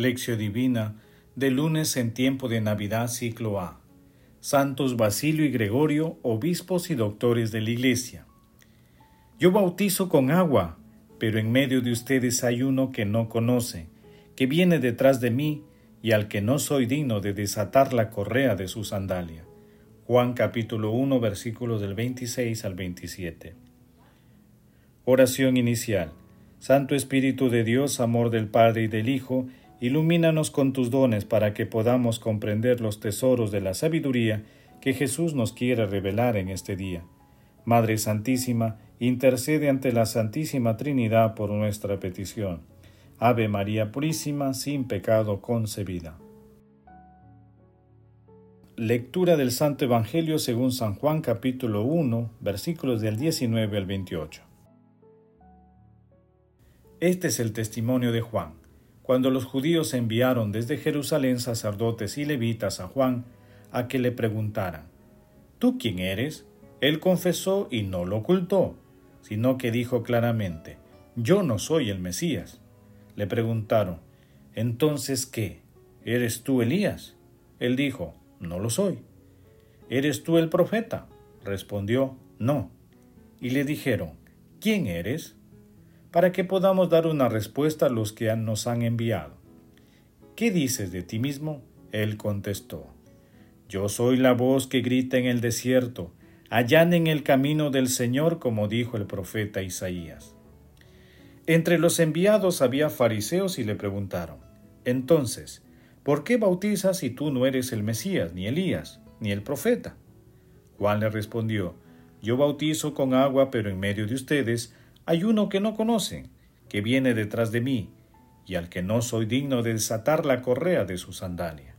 Divina de lunes en tiempo de Navidad ciclo A. Santos Basilio y Gregorio, obispos y doctores de la Iglesia. Yo bautizo con agua, pero en medio de ustedes hay uno que no conoce, que viene detrás de mí y al que no soy digno de desatar la correa de su sandalia. Juan capítulo 1 versículos del 26 al 27. Oración inicial. Santo Espíritu de Dios, amor del Padre y del Hijo, ilumínanos con tus dones para que podamos comprender los tesoros de la sabiduría que Jesús nos quiere revelar en este día. Madre Santísima, intercede ante la Santísima Trinidad por nuestra petición. Ave María Purísima, sin pecado concebida. Lectura del Santo Evangelio según San Juan capítulo 1, versículos del 19 al 28. Este es el testimonio de Juan. Cuando los judíos enviaron desde Jerusalén sacerdotes y levitas a Juan a que le preguntaran, ¿Tú quién eres? Él confesó y no lo ocultó, sino que dijo claramente, Yo no soy el Mesías. Le preguntaron, ¿entonces qué? ¿Eres tú Elías? Él dijo, No lo soy. ¿Eres tú el profeta? Respondió, No. Y le dijeron, ¿quién eres? Para que podamos dar una respuesta a los que nos han enviado. ¿Qué dices de ti mismo? Él contestó, Yo soy la voz que grita en el desierto, en el camino del Señor, como dijo el profeta Isaías. Entre los enviados había fariseos y le preguntaron, Entonces, ¿por qué bautizas si tú no eres el Mesías, ni Elías, ni el profeta? Juan le respondió, Yo bautizo con agua, pero en medio de ustedes hay uno que no conocen, que viene detrás de mí, y al que no soy digno de desatar la correa de su sandalia.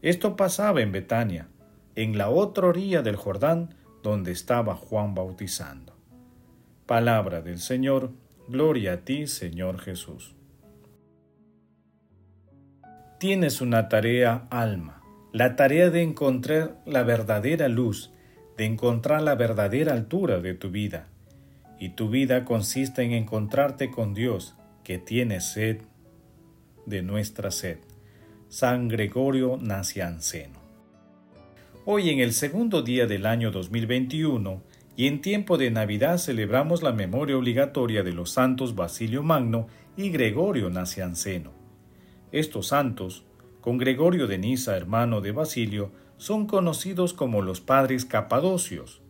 Esto pasaba en Betania, en la otra orilla del Jordán, donde estaba Juan bautizando. Palabra del Señor, gloria a ti, Señor Jesús. Tienes una tarea, alma, la tarea de encontrar la verdadera luz, de encontrar la verdadera altura de tu vida y tu vida consiste en encontrarte con Dios, que tiene sed de nuestra sed. San Gregorio Nacianceno. Hoy en el segundo día del año 2021 y en tiempo de Navidad celebramos la memoria obligatoria de los santos Basilio Magno y Gregorio Nacianceno. Estos santos, con Gregorio de Niza, hermano de Basilio, son conocidos como los padres capadocios,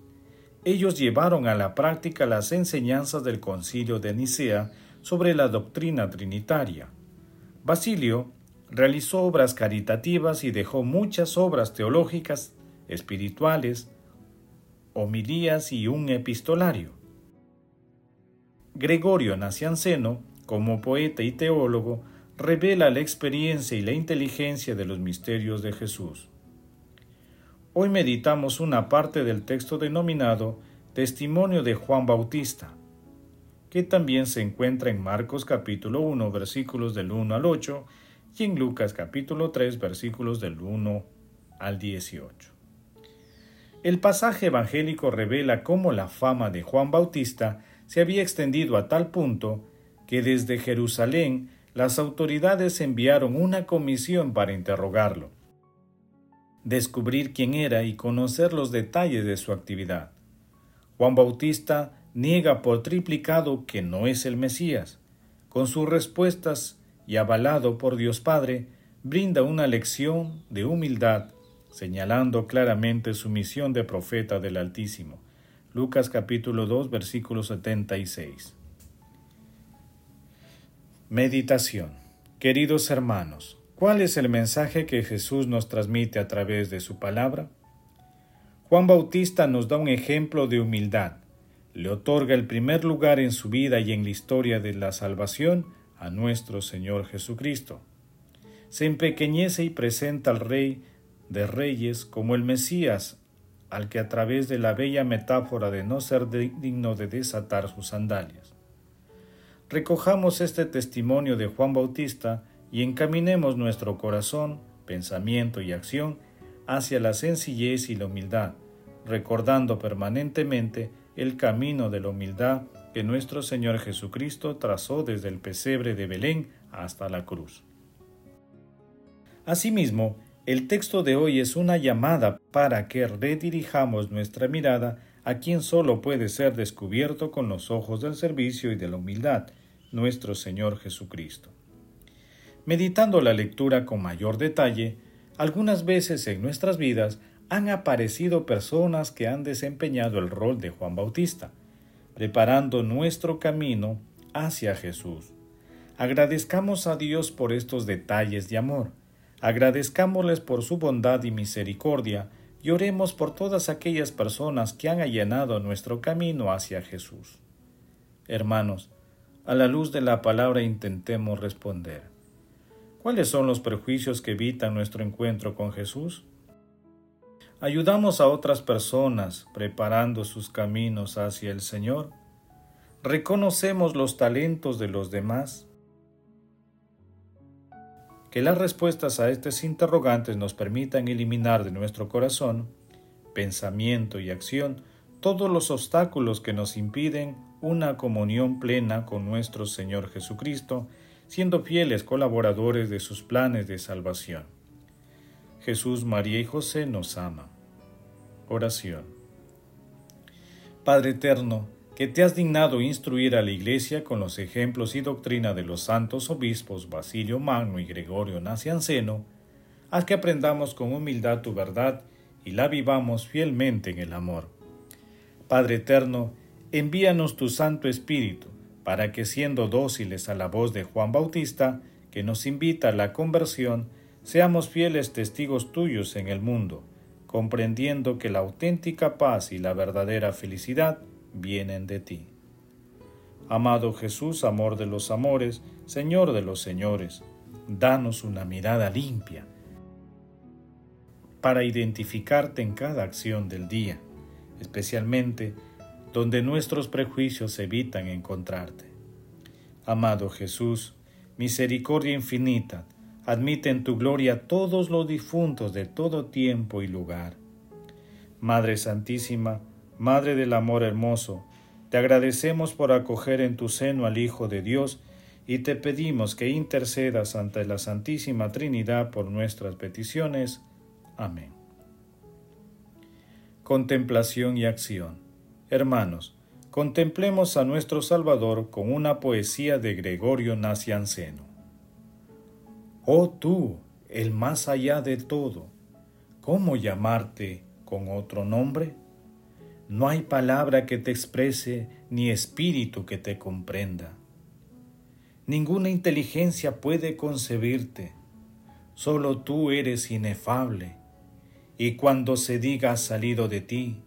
ellos llevaron a la práctica las enseñanzas del concilio de Nicea sobre la doctrina trinitaria. Basilio realizó obras caritativas y dejó muchas obras teológicas, espirituales, homilías y un epistolario. Gregorio Nacianceno, como poeta y teólogo, revela la experiencia y la inteligencia de los misterios de Jesús. Hoy meditamos una parte del texto denominado Testimonio de Juan Bautista, que también se encuentra en Marcos capítulo 1 versículos del 1 al 8 y en Lucas capítulo 3 versículos del 1 al 18. El pasaje evangélico revela cómo la fama de Juan Bautista se había extendido a tal punto que desde Jerusalén las autoridades enviaron una comisión para interrogarlo descubrir quién era y conocer los detalles de su actividad. Juan Bautista niega por triplicado que no es el Mesías. Con sus respuestas y avalado por Dios Padre, brinda una lección de humildad, señalando claramente su misión de profeta del Altísimo. Lucas capítulo 2 versículo 76. Meditación. Queridos hermanos, ¿Cuál es el mensaje que Jesús nos transmite a través de su palabra? Juan Bautista nos da un ejemplo de humildad. Le otorga el primer lugar en su vida y en la historia de la salvación a nuestro Señor Jesucristo. Se empequeñece y presenta al Rey de Reyes como el Mesías, al que a través de la bella metáfora de no ser digno de desatar sus sandalias. Recojamos este testimonio de Juan Bautista y encaminemos nuestro corazón, pensamiento y acción hacia la sencillez y la humildad, recordando permanentemente el camino de la humildad que nuestro Señor Jesucristo trazó desde el pesebre de Belén hasta la cruz. Asimismo, el texto de hoy es una llamada para que redirijamos nuestra mirada a quien solo puede ser descubierto con los ojos del servicio y de la humildad, nuestro Señor Jesucristo. Meditando la lectura con mayor detalle, algunas veces en nuestras vidas han aparecido personas que han desempeñado el rol de Juan Bautista, preparando nuestro camino hacia Jesús. Agradezcamos a Dios por estos detalles de amor, agradezcámosles por su bondad y misericordia, y oremos por todas aquellas personas que han allanado nuestro camino hacia Jesús. Hermanos, a la luz de la palabra intentemos responder. ¿Cuáles son los prejuicios que evitan nuestro encuentro con Jesús? ¿Ayudamos a otras personas preparando sus caminos hacia el Señor? ¿Reconocemos los talentos de los demás? que las respuestas a estos interrogantes nos permitan eliminar de nuestro corazón, pensamiento y acción todos los obstáculos que nos impiden una comunión plena con nuestro Señor Jesucristo, siendo fieles colaboradores de sus planes de salvación. Jesús, María y José nos aman. Oración. Padre eterno, que te has dignado instruir a la Iglesia con los ejemplos y doctrina de los santos obispos Basilio Magno y Gregorio Nacianceno, haz que aprendamos con humildad tu verdad y la vivamos fielmente en el amor. Padre eterno, envíanos tu Santo Espíritu, para que siendo dóciles a la voz de Juan Bautista, que nos invita a la conversión, seamos fieles testigos tuyos en el mundo, comprendiendo que la auténtica paz y la verdadera felicidad vienen de ti. Amado Jesús, amor de los amores, Señor de los señores, danos una mirada limpia para identificarte en cada acción del día, especialmente donde nuestros prejuicios evitan encontrarte. Amado Jesús, misericordia infinita, admite en tu gloria todos los difuntos de todo tiempo y lugar. Madre Santísima, Madre del Amor Hermoso, te agradecemos por acoger en tu seno al Hijo de Dios y te pedimos que intercedas ante la Santísima Trinidad por nuestras peticiones. Amén. Contemplación y acción. Hermanos, contemplemos a nuestro Salvador con una poesía de Gregorio Nacianceno. Oh tú, el más allá de todo, ¿cómo llamarte con otro nombre? No hay palabra que te exprese ni espíritu que te comprenda. Ninguna inteligencia puede concebirte. Solo tú eres inefable. Y cuando se diga salido de ti,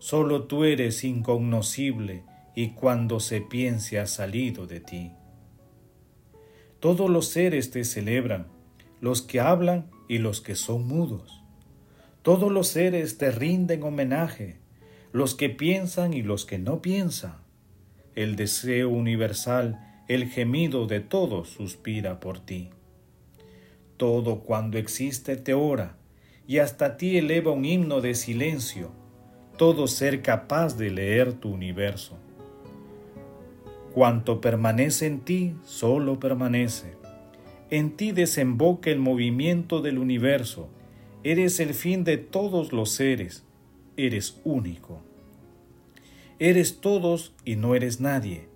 solo tú eres incognoscible y cuando se piense ha salido de ti. Todos los seres te celebran, los que hablan y los que son mudos. Todos los seres te rinden homenaje, los que piensan y los que no piensan. El deseo universal, el gemido de todos suspira por ti. Todo cuando existe te ora, y hasta ti eleva un himno de silencio, todo ser capaz de leer tu universo. Cuanto permanece en ti, solo permanece. En ti desemboca el movimiento del universo. Eres el fin de todos los seres eres único. Eres todos y no eres nadie.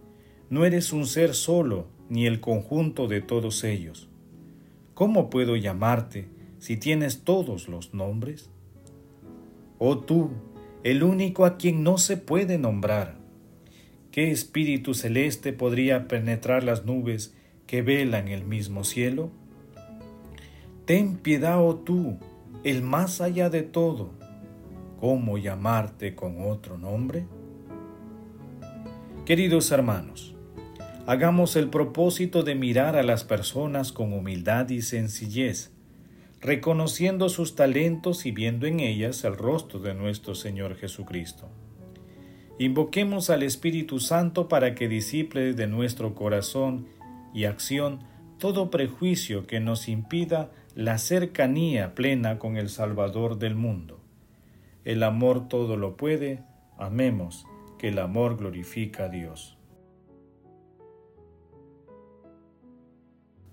No eres un ser solo ni el conjunto de todos ellos. ¿Cómo puedo llamarte si tienes todos los nombres? Oh tú, el único a quien no se puede nombrar. ¿Qué espíritu celeste podría penetrar las nubes que velan el mismo cielo? Ten piedad, oh tú, el más allá de todo, cómo llamarte con otro nombre? Queridos hermanos, hagamos el propósito de mirar a las personas con humildad y sencillez, reconociendo sus talentos y viendo en ellas el rostro de nuestro Señor Jesucristo. Invoquemos al Espíritu Santo para que disiple de nuestro corazón y acción todo prejuicio que nos impida la cercanía plena con el Salvador del mundo. El amor todo lo puede, amemos, que el amor glorifica a Dios.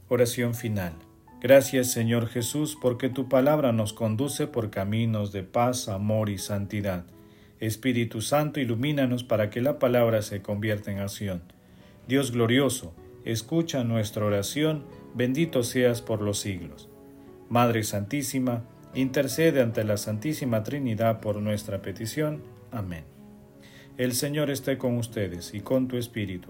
Oración final. Gracias Señor Jesús, porque tu palabra nos conduce por caminos de paz, amor y santidad. Espíritu Santo, ilumínanos para que la palabra se convierta en acción. Dios glorioso, escucha nuestra oración, bendito seas por los siglos. Madre Santísima, intercede ante la Santísima Trinidad por nuestra petición. Amén. El Señor esté con ustedes y con tu Espíritu